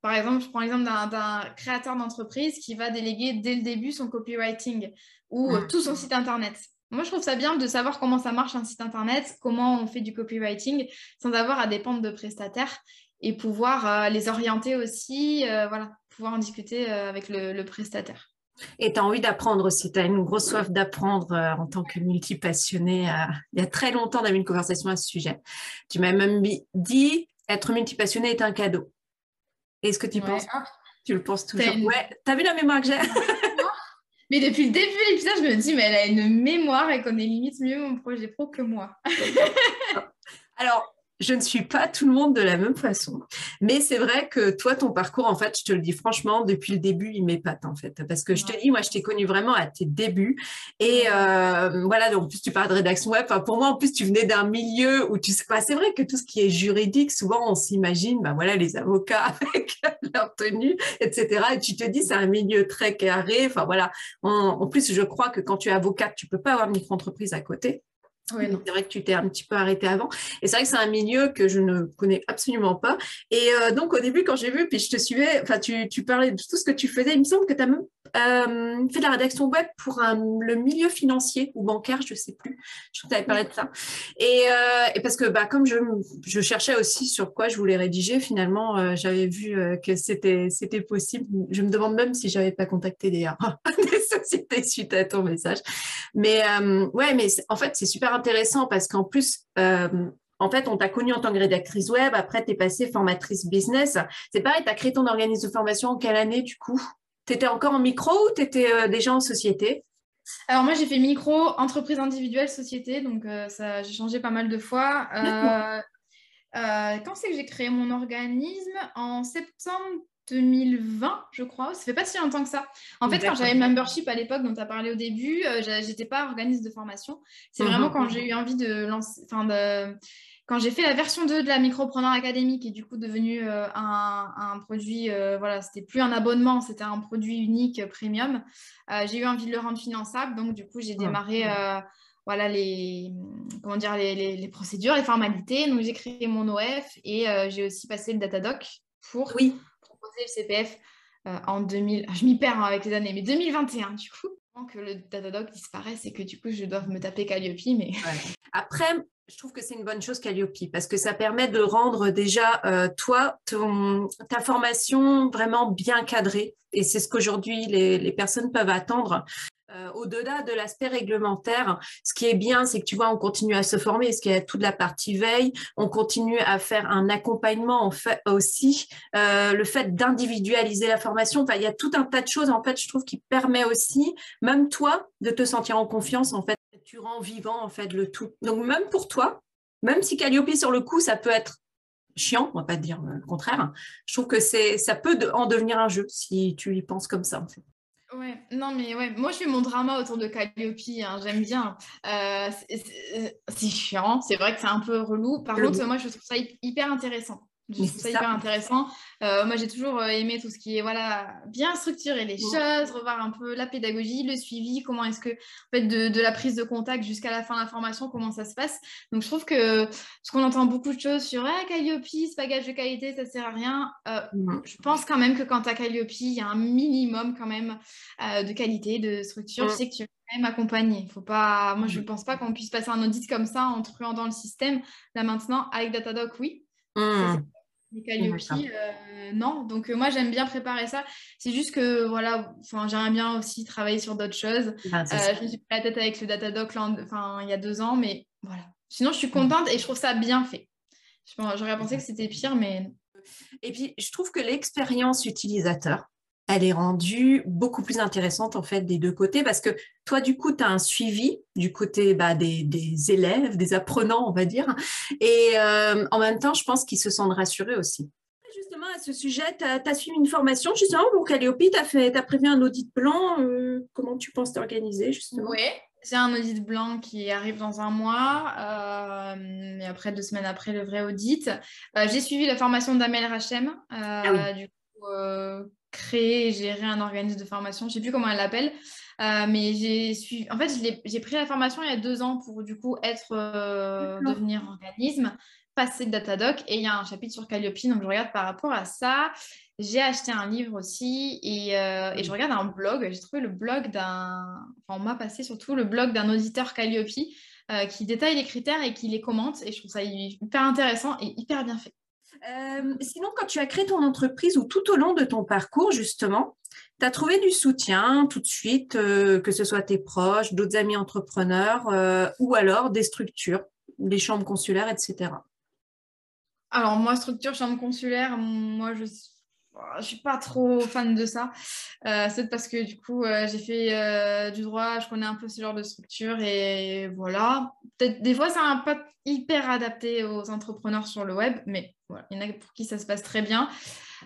par exemple, je prends l'exemple d'un créateur d'entreprise qui va déléguer dès le début son copywriting ou hmm. tout son site internet. Moi, je trouve ça bien de savoir comment ça marche un site internet, comment on fait du copywriting sans avoir à dépendre de prestataires et pouvoir euh, les orienter aussi, euh, voilà, pouvoir en discuter euh, avec le, prestataire. Et tu as envie d'apprendre aussi, tu as une grosse soif d'apprendre euh, en tant que multipassionné. Euh, il y a très longtemps, on avait une conversation à ce sujet. Tu m'as même dit, être multipassionné est un cadeau. Est-ce que tu penses? Tu le penses toujours Ouais, tu as vu la mémoire que j'ai? Mais depuis le début de l'épisode, je me dis, mais elle a une mémoire et connaît limite mieux mon projet pro que moi. Alors, je ne suis pas tout le monde de la même façon. Mais c'est vrai que toi, ton parcours, en fait, je te le dis franchement, depuis le début, il m'épate, en fait. Parce que je te dis, moi, je t'ai connu vraiment à tes débuts. Et euh, voilà, donc, en plus, tu parles de rédaction web. pour moi, en plus, tu venais d'un milieu où tu sais pas, c'est vrai que tout ce qui est juridique, souvent, on s'imagine, ben voilà, les avocats avec leur tenue, etc. Et tu te dis, c'est un milieu très carré. Enfin, voilà. En, en, plus, je crois que quand tu es avocate, tu peux pas avoir une micro-entreprise à côté. Oui, c'est vrai que tu t'es un petit peu arrêté avant. Et c'est vrai que c'est un milieu que je ne connais absolument pas. Et euh, donc, au début, quand j'ai vu, puis je te suivais, enfin, tu, tu, parlais de tout ce que tu faisais. Il me semble que tu as même euh, fait de la rédaction web pour le milieu financier ou bancaire, je ne sais plus. Je crois que tu avais parlé de ça. Et, euh, et, parce que, bah, comme je, je, cherchais aussi sur quoi je voulais rédiger, finalement, j'avais vu que c'était possible. Je me demande même si je n'avais pas contacté des, des sociétés suite à ton message. Mais ouais, mais en fait, c'est super intéressant parce qu'en plus, euh, en fait, on t'a connu en tant que rédactrice web, après, tu es passée formatrice business. C'est pareil, tu as créé ton organisme de formation en quelle année du coup? Tu étais encore en micro ou tu étais euh, déjà en société? Alors moi j'ai fait micro, entreprise individuelle, société, donc euh, ça j'ai changé pas mal de fois. quand c'est que j'ai créé mon organisme? En septembre 2020, je crois. Ça fait pas si longtemps que ça. En fait, quand j'avais le membership à l'époque dont tu as parlé au début, euh, j'étais pas organisme de formation. C'est mhm. vraiment quand j'ai eu envie de lancer, enfin de, quand j'ai fait la version 2 de la Micropreneur Academy, qui est du coup devenue euh, un, produit, euh, voilà, c'était plus un abonnement, c'était un produit unique premium. j'ai eu envie de le rendre finançable, donc du coup j'ai démarré. voilà les comment dire les, les, procédures, les formalités. Donc j'ai créé mon OF et j'ai aussi passé le Datadoc pour oui le CPF euh, en 2000. Je m'y perds hein, avec les années, mais 2021 du coup. Que le Datadog disparaisse et que du coup je dois me taper Calliope. Mais... Après, je trouve que c'est une bonne chose Calliope parce que ça permet de rendre déjà euh, toi, ton, ta formation vraiment bien cadrée. Et c'est ce qu'aujourd'hui les, les, personnes peuvent attendre. Euh, au-delà de l'aspect réglementaire, ce qui est bien, c'est que tu vois, on continue à se former, ce qui est toute la partie veille, on continue à faire un accompagnement en fait aussi, euh, le fait d'individualiser la formation, enfin, il y a tout un tas de choses en fait, je trouve, qui permet aussi, même toi, de te sentir en confiance en fait, tu rends vivant en fait le tout. Donc même pour toi, même si Calliope sur le coup, ça peut être chiant, on va pas dire le contraire. Je trouve que ça peut en devenir un jeu si tu y penses comme ça. Ouais, non, mais ouais, moi je fais mon drama autour de Calliope, hein, j'aime bien. Euh, c'est chiant, c'est vrai que c'est un peu relou. Par contre, moi je trouve ça hyper intéressant. Je trouve ça, hyper intéressant. Euh, moi, j'ai toujours euh, aimé tout ce qui est voilà, bien structurer les choses, revoir un peu la pédagogie, le suivi, comment est-ce que, en fait, de, la prise de contact jusqu'à la fin de la formation, comment ça se passe. Donc, je trouve que ce qu'on entend beaucoup de choses sur ah, Calliope, ce bagage de qualité, ça sert à rien. Euh, je pense quand même que quand tu as Calliope, il y a un minimum quand même de qualité, de structure. Je sais que tu même accompagné. Faut pas... Moi, je ne pense pas qu'on puisse passer un audit comme ça en truant dans le système. Là, maintenant, avec Datadoc, oui. Mmh. Calliope, euh, non. Donc, euh, moi, j'aime bien préparer ça. C'est juste que, voilà, j'aimerais bien aussi travailler sur d'autres choses. Ah, euh, je me suis pris la tête avec le Datadoc enfin, il y a deux ans, mais voilà. Sinon, je suis contente et je trouve ça bien fait. J'aurais pensé que c'était pire, mais... Et puis, je trouve que l'expérience utilisateur, elle est rendue beaucoup plus intéressante en fait des deux côtés parce que toi du coup tu as un suivi du côté bah, des, élèves, des apprenants on va dire. Et euh, en même temps je pense qu'ils se sentent rassurés aussi. Justement à ce sujet, tu as, suivi une formation justement pour Calliope, tu as, as, prévu un audit blanc, euh, comment tu penses t'organiser justement? Oui, j'ai un audit blanc qui arrive dans un mois, euh, et après deux semaines après le vrai audit. j'ai suivi la formation d'Amel Rachem, ah du coup créer et gérer un organisme de formation. Je ne sais plus comment elle l'appelle. Euh, mais j'ai suivi... En fait, j'ai pris la formation il y a deux ans pour du coup être euh, devenir organisme, passer le Datadoc et il y a un chapitre sur Calliope, donc je regarde par rapport à ça. J'ai acheté un livre aussi et, euh, et je regarde un blog. J'ai trouvé le blog d'un, enfin on m'a passé surtout le blog d'un auditeur Calliope qui détaille les critères et qui les commente et je trouve ça hyper intéressant et hyper bien fait. Sinon, quand tu as créé ton entreprise ou tout au long de ton parcours, justement, tu as trouvé du soutien tout de suite, que ce soit tes proches, d'autres amis entrepreneurs ou alors des structures, des chambres consulaires, etc. Alors, moi, structure, chambre consulaire, moi, je je suis pas trop fan de ça. Euh, c'est parce que du coup, euh, j'ai fait euh, du droit, je connais un peu ce genre de structure et voilà. Peut-être des fois, c'est un pas hyper adapté aux entrepreneurs sur le web, mais il y en a pour qui ça se passe très bien.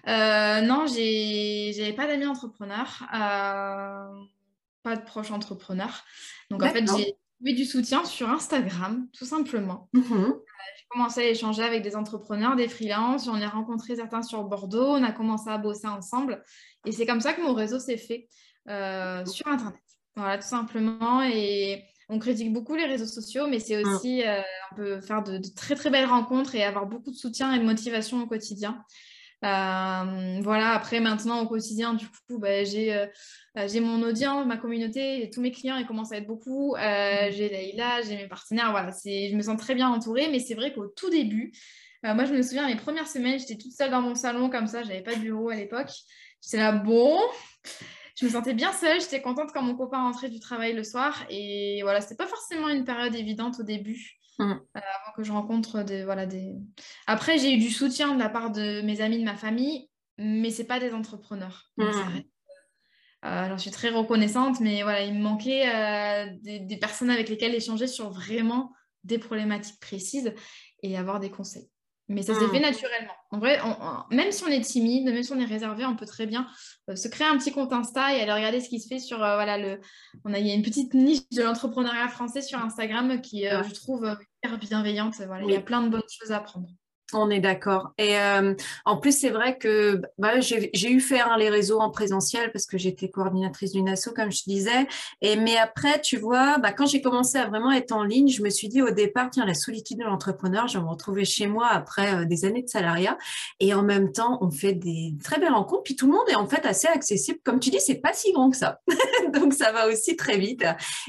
non, j'avais pas d'amis entrepreneurs, pas de proches entrepreneurs. Donc en fait, j'ai trouvé du soutien sur Instagram, tout simplement. Mmh j'ai commencé à échanger avec des entrepreneurs, des freelances. J'en ai rencontré certains sur Bordeaux. On a commencé à bosser ensemble. Et c'est comme ça que mon réseau s'est fait euh, sur Internet. Voilà, tout simplement. Et on critique beaucoup les réseaux sociaux, mais c'est aussi, euh, on peut faire de, très, très belles rencontres et avoir beaucoup de soutien et de motivation au quotidien. Euh, voilà, après maintenant au quotidien, du coup, bah, j'ai j'ai mon audience, ma communauté, tous mes clients, ils commencent à être beaucoup. Euh, j'ai Leïla, j'ai mes partenaires. Voilà, je me sens très bien entourée, mais c'est vrai qu'au tout début, euh, moi, je me souviens, les premières semaines, j'étais toute seule dans mon salon comme ça, j'avais pas de bureau à l'époque. J'étais là, bon, je me sentais bien seule, j'étais contente quand mon copain rentrait du travail le soir. Et voilà, c'était pas forcément une période évidente au début. Mmh. Euh, avant que je rencontre des voilà des après j'ai eu du soutien de la part de mes amis de ma famille mais c'est pas des entrepreneurs mmh. Euh, alors, je suis très reconnaissante, mais voilà, il me manquait euh, des, personnes avec lesquelles échanger sur vraiment des problématiques précises et avoir des conseils. Mais ça s'est hmm. fait naturellement. En vrai, même si on est timide, même si on est réservé, on peut très bien euh, se créer un petit compte Insta et aller regarder ce qui se fait sur. voilà, le, on a, il y a une petite niche de l'entrepreneuriat français sur Instagram qui, je trouve, hyper bienveillante. Voilà, Il y a plein de bonnes choses à apprendre. On est d'accord. Et euh, en plus, c'est vrai que bah, j'ai eu faire les réseaux en présentiel parce que j'étais coordinatrice d'une asso, comme je disais. Et mais après, tu vois, bah, quand j'ai commencé à vraiment être en ligne, je me suis dit au départ, tiens, la solitude de l'entrepreneur, je vais me retrouver chez moi après euh, des années de salariat. Et en même temps, on fait des très belles rencontres. Puis tout le monde est en fait assez accessible. Comme tu dis, c'est pas si grand que ça. Donc ça va aussi très vite.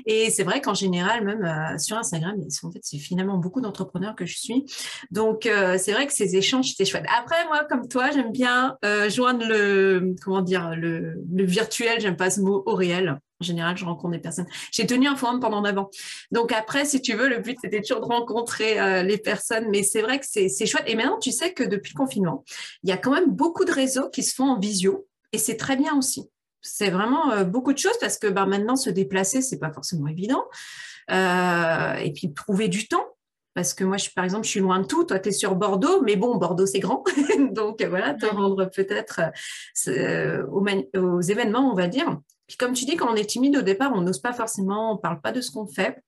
Et c'est vrai qu'en général, même euh, sur Instagram, en fait, c'est finalement beaucoup d'entrepreneurs que je suis. Donc c'est vrai que ces échanges, c'était chouette. Après, moi, comme toi, j'aime bien euh, joindre le, comment dire, le, virtuel, j'aime pas ce mot, au réel. En général, je rencontre des personnes. J'ai tenu un forum pendant avant. Donc après, si tu veux, le but, c'était toujours de rencontrer euh, les personnes. Mais c'est vrai que c'est chouette. Et maintenant, tu sais que depuis le confinement, il y a quand même beaucoup de réseaux qui se font en visio. Et c'est très bien aussi. C'est vraiment euh, beaucoup de choses parce que bah, maintenant, se déplacer, c'est pas forcément évident. et puis, trouver du temps parce que moi, je, par exemple, je suis loin de tout. Toi, tu es sur Bordeaux, mais bon, Bordeaux, c'est grand. Donc, voilà, te rendre peut-être euh, aux, événements, on va dire. Puis, comme tu dis, quand on est timide au départ, on n'ose pas forcément, on ne parle pas de ce qu'on fait.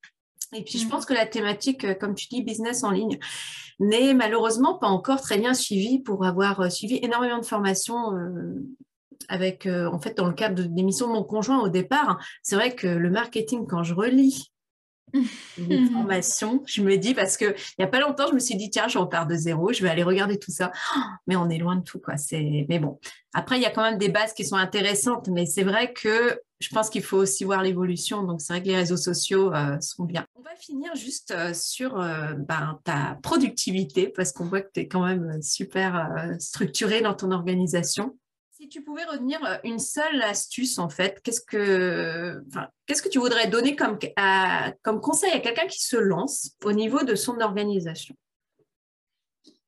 Et puis, je mm. pense que la thématique, euh, comme tu dis, business en ligne, n'est malheureusement pas encore très bien suivie pour avoir euh, suivi énormément de formations avec, en fait, dans le cadre de l'émission de mon conjoint au départ. C'est vrai que le marketing, quand je relis une formation, je me dis, parce qu'il n'y a pas longtemps, je me suis dit, tiens, je repars de zéro, je vais aller regarder tout ça. Oh, mais on est loin de tout, quoi. Mais bon, après, il y a quand même des bases qui sont intéressantes, mais c'est vrai que je pense qu'il faut aussi voir l'évolution. Donc, c'est vrai que les réseaux sociaux euh, sont bien. On va finir juste euh, sur euh, ben, ta productivité, parce qu'on voit que tu es quand même super structuré dans ton organisation. Si tu pouvais retenir euh, une seule astuce, en fait, qu'est-ce que, qu'est-ce que tu voudrais donner comme, comme conseil à quelqu'un qui se lance au niveau de son organisation?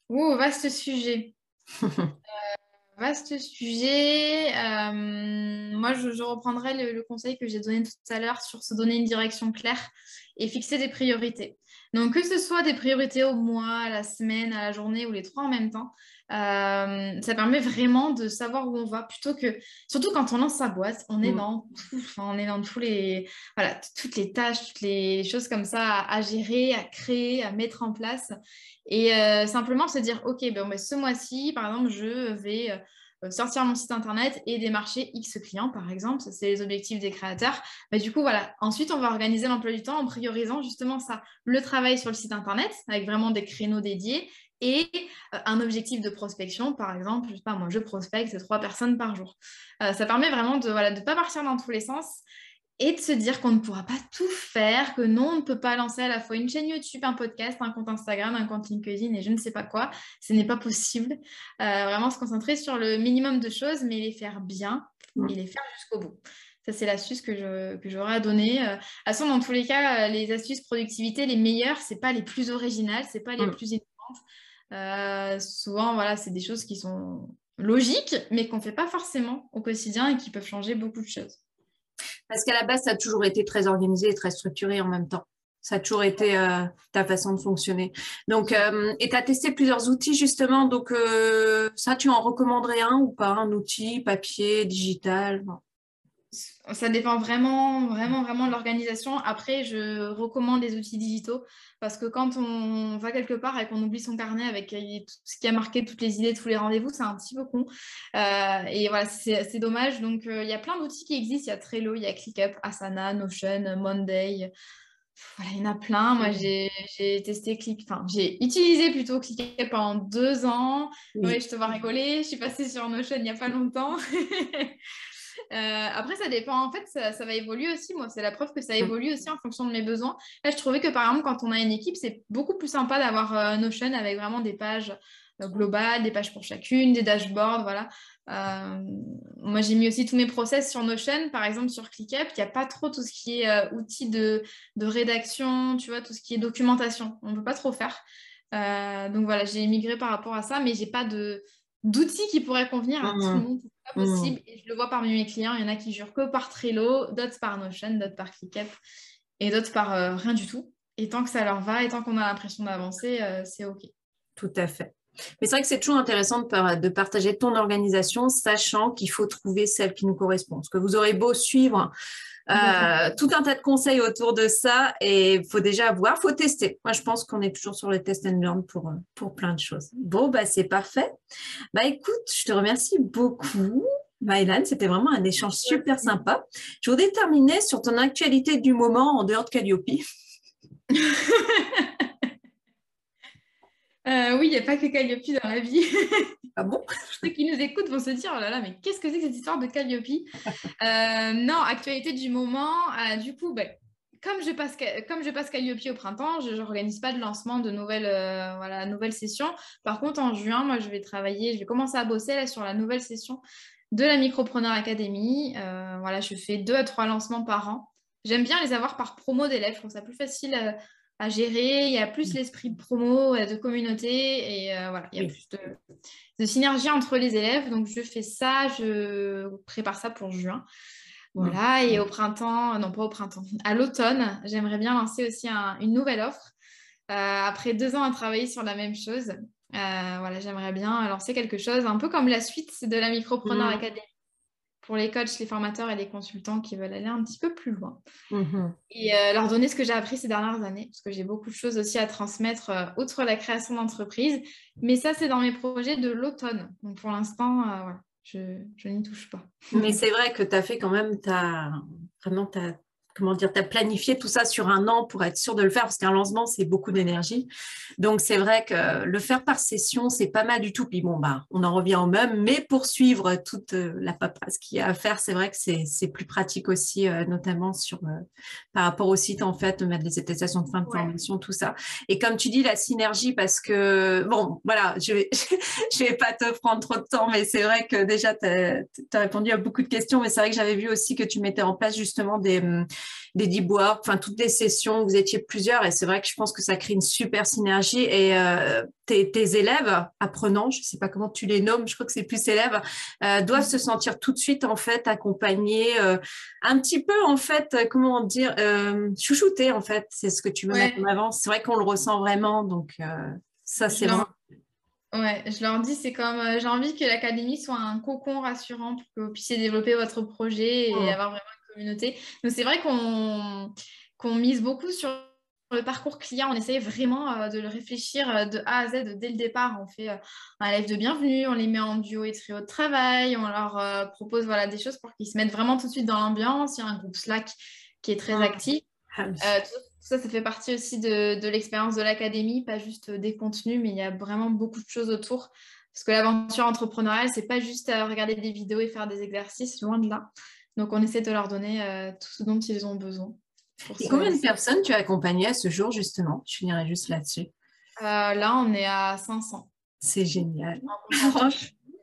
Oh, vaste sujet. Euh, vaste sujet. Euh, moi, je, reprendrai le, le, conseil que j'ai donné tout à l'heure sur se donner une direction claire et fixer des priorités. Donc, que ce soit des priorités au mois, à la semaine, à la journée ou les trois en même temps, euh, ça permet vraiment de savoir où on va plutôt que, surtout quand on lance sa boîte, on est mm. dans tout, on est dans tous les, voilà, toutes les tâches, toutes les choses comme ça à, gérer, à créer, à mettre en place. Et euh, simplement se dire, OK, ben, ce mois-ci, par exemple, je vais euh, sortir mon site internet et démarcher X clients, par exemple. C'est les objectifs des créateurs. Mais du coup, voilà. Ensuite, on va organiser l'emploi du temps en priorisant justement ça, le travail sur le site internet avec vraiment des créneaux dédiés et euh, un objectif de prospection, par exemple, je sais pas, moi je prospecte trois personnes par jour. Euh, ça permet vraiment de ne voilà, de pas partir dans tous les sens et de se dire qu'on ne pourra pas tout faire, que non, on ne peut pas lancer à la fois une chaîne YouTube, un podcast, un compte Instagram, un compte LinkedIn et je ne sais pas quoi. Ce n'est pas possible. Euh, vraiment se concentrer sur le minimum de choses, mais les faire bien et les faire jusqu'au bout. Ça, c'est l'astuce que, je, j'aurais à donner. Euh, à son, dans tous les cas, euh, les astuces productivité, les meilleures, c'est pas les plus originales, c'est pas les plus innovantes. souvent, voilà, c'est des choses qui sont logiques, mais qu'on ne fait pas forcément au quotidien et qui peuvent changer beaucoup de choses. Parce qu'à la base, ça a toujours été très organisé et très structuré en même temps. Ça a toujours été euh, ta façon de fonctionner. Donc, euh, et tu as testé plusieurs outils justement. Donc, euh, ça, tu en recommanderais un ou pas? Un outil, papier, digital? Ça dépend vraiment, vraiment, vraiment de l'organisation. Après, je recommande les outils digitaux parce que quand on va quelque part et qu'on oublie son carnet avec tout ce qui a marqué, toutes les idées, tous les rendez-vous, c'est un petit peu con. Euh, et voilà, c'est dommage. Donc, euh, il y a plein d'outils qui existent. Il y a Trello, il y a ClickUp, Asana, Notion, Monday. Voilà, il y en a plein. Moi, j'ai testé Click, enfin, j'ai utilisé plutôt ClickUp pendant deux ans. Oui. je te vois rigoler. Je suis passée sur Notion il n'y a pas longtemps. Euh, après, ça dépend. En fait, ça, va évoluer aussi. Moi, c'est la preuve que ça mm. évolue aussi en fonction de mes besoins. Là, je trouvais que par exemple, quand on a une équipe, c'est beaucoup plus sympa d'avoir euh, Notion avec vraiment des pages euh, globales, des pages pour chacune, des dashboards. Voilà. moi, j'ai mis aussi tous mes process sur Notion, par exemple sur ClickUp. Il n'y a pas trop tout ce qui est outils de, de, rédaction, tu vois, tout ce qui est documentation. On ne peut pas trop faire. donc voilà, j'ai migré par rapport à ça, mais j'ai pas de d'outils qui pourraient convenir à tout le mmh. monde. C'est pas possible. Mmh. Et je le vois parmi mes clients, il y en a qui jurent que par Trello, d'autres par Notion, d'autres par ClickUp et d'autres par euh, rien du tout. Et tant que ça leur va et tant qu'on a l'impression d'avancer, euh, c'est OK. Tout à fait. Mais c'est vrai que c'est toujours intéressant de, de, partager ton organisation, sachant qu'il faut trouver celle qui nous correspond. Parce que vous aurez beau suivre euh, tout un tas de conseils autour de ça et il faut déjà voir, il faut tester. Moi, je pense qu'on est toujours sur le test and learn pour, pour plein de choses. Bon, bah, c'est parfait. Bah, écoute, je te remercie beaucoup. Maëlan, c'était vraiment un échange super sympa. Je voudrais terminer sur ton actualité du moment en dehors de Calliope. Euh, oui, il n'y a pas que Calliope dans la vie. Ah bon? Ceux qui nous écoutent vont se dire, oh là là, mais qu'est-ce que c'est que cette histoire de Calliope? Euh, Non, actualité du moment. Euh, du coup, ben, comme, je passe, comme je passe Calliope au printemps, je n'organise pas de lancement de nouvelles, voilà, nouvelles sessions. Par contre, en juin, moi, je vais travailler, je vais commencer à bosser là, sur la nouvelle session de la Micropreneur Academy. voilà, je fais deux à trois lancements par an. J'aime bien les avoir par promo d'élèves. Je trouve ça plus facile à gérer, il y a plus mm. l'esprit de promo, euh, de communauté, et euh, voilà, il y a plus de, synergie entre les élèves. Donc, je fais ça, je prépare ça pour juin. Voilà, et au printemps, non pas au printemps, à l'automne, j'aimerais bien lancer aussi une nouvelle offre. Euh, après deux ans à travailler sur la même chose, voilà, j'aimerais bien lancer quelque chose un peu comme la suite de la Micropreneur mmh. Academy pour les coachs, les formateurs et les consultants qui veulent aller un petit peu plus loin. Mhm. Et euh, leur donner ce que j'ai appris ces dernières années, parce que j'ai beaucoup de choses aussi à transmettre, euh, outre la création d'entreprise. Mais ça, c'est dans mes projets de l'automne. Donc pour l'instant, euh, je, je n'y touche pas. Mais c'est vrai que tu as fait quand même, ta, vraiment, ta, comment dire, tu as planifié tout ça sur un an pour être sûr de le faire, parce qu'un lancement, c'est beaucoup d'énergie. Donc, c'est vrai que le faire par session, c'est pas mal du tout. Puis bon, bah, on en revient au même, mais pour suivre toute euh, la paperasse qu'il y a à faire, c'est vrai que c'est plus pratique aussi, euh, notamment sur, euh, par rapport au site, en fait, mettre les attestations de fin de formation, tout ça. Et comme tu dis, la synergie, parce que, bon, voilà, je vais, je vais pas te prendre trop de temps, mais c'est vrai que déjà, tu as, as, répondu à beaucoup de questions, mais c'est vrai que j'avais vu aussi que tu mettais en place justement des hum, des deep work, enfin toutes les sessions, vous étiez plusieurs et c'est vrai que je pense que ça crée une super synergie et euh, tes, élèves, apprenants, je ne sais pas comment tu les nommes, je crois que c'est plus élèves, euh, doivent se sentir tout de suite en fait accompagnés, euh, un petit peu en fait, comment dire, chouchoutés en fait, c'est ce que tu veux mettre en avant. C'est vrai qu'on le ressent vraiment, donc ça c'est vraiment Ouais, je leur dis, c'est comme j'ai envie que l'académie soit un cocon rassurant pour que vous puissiez développer votre projet et oh. avoir vraiment communauté. Donc c'est vrai qu'on mise beaucoup sur le parcours client, on essaye vraiment euh, de le réfléchir euh, de A à Z dès le départ. On fait euh, un live de bienvenue, on les met en duo et trio de travail, on leur propose voilà, des choses pour qu'ils se mettent vraiment tout de suite dans l'ambiance. Il y a un groupe Slack qui est très ah. actif. Ah tout ça, ça fait partie aussi de, de l'expérience de l'académie, pas juste des contenus, mais il y a vraiment beaucoup de choses autour. Parce que l'aventure entrepreneuriale, c'est pas juste regarder des vidéos et faire des exercices, loin de là Donc, on essaie de leur donner tout ce dont ils ont besoin. Et combien de personnes tu as accompagnées à ce jour, justement? Je finirai juste là-dessus. là, on est à 500. C'est génial.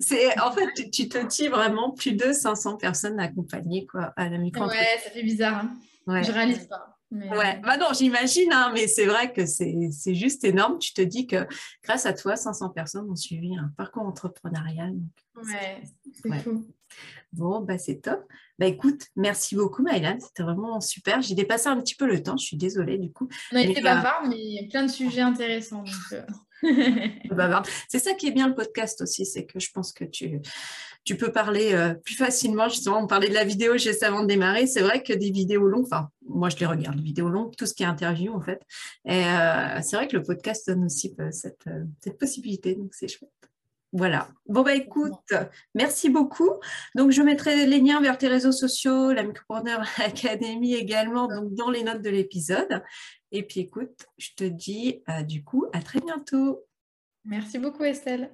C'est, en fait, tu, te dis vraiment plus de 500 personnes accompagnées quoi, à la micro Ouais, ça fait bizarre. Hein. Ouais. Je réalise pas. Ouais, bah non, j'imagine, hein, mais c'est vrai que c'est juste énorme. Tu te dis que grâce à toi, 500 personnes ont suivi un parcours entrepreneurial. ouais, c'est fou. Bon, bah c'est top. Bah écoute, merci beaucoup Maïlan, c'était vraiment super. J'ai dépassé un petit peu le temps, je suis désolée du coup. On a été bavard, mais il y a plein de sujets intéressants. Euh. c'est ça qui est bien le podcast aussi, c'est que je pense que tu, tu peux parler euh, plus facilement. Justement, on parlait de la vidéo juste avant de démarrer. C'est vrai que des vidéos longues, enfin, moi je les regarde, les vidéos longues, tout ce qui est interview en fait. Et euh, c'est vrai que le podcast donne aussi euh, cette, cette possibilité, donc c'est chouette. Voilà. Bon, bah écoute, merci beaucoup. Donc, je mettrai les liens vers tes réseaux sociaux, la Micropreneur Academy également, donc dans les notes de l'épisode. Et puis, écoute, je te dis du coup à très bientôt. Merci beaucoup, Estelle.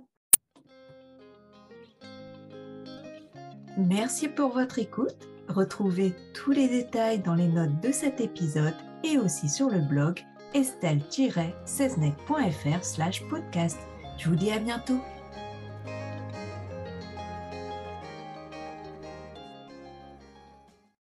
Merci pour votre écoute. Retrouvez tous les détails dans les notes de cet épisode et aussi sur le blog estelle-cesnec.fr slash podcast. Je vous dis à bientôt.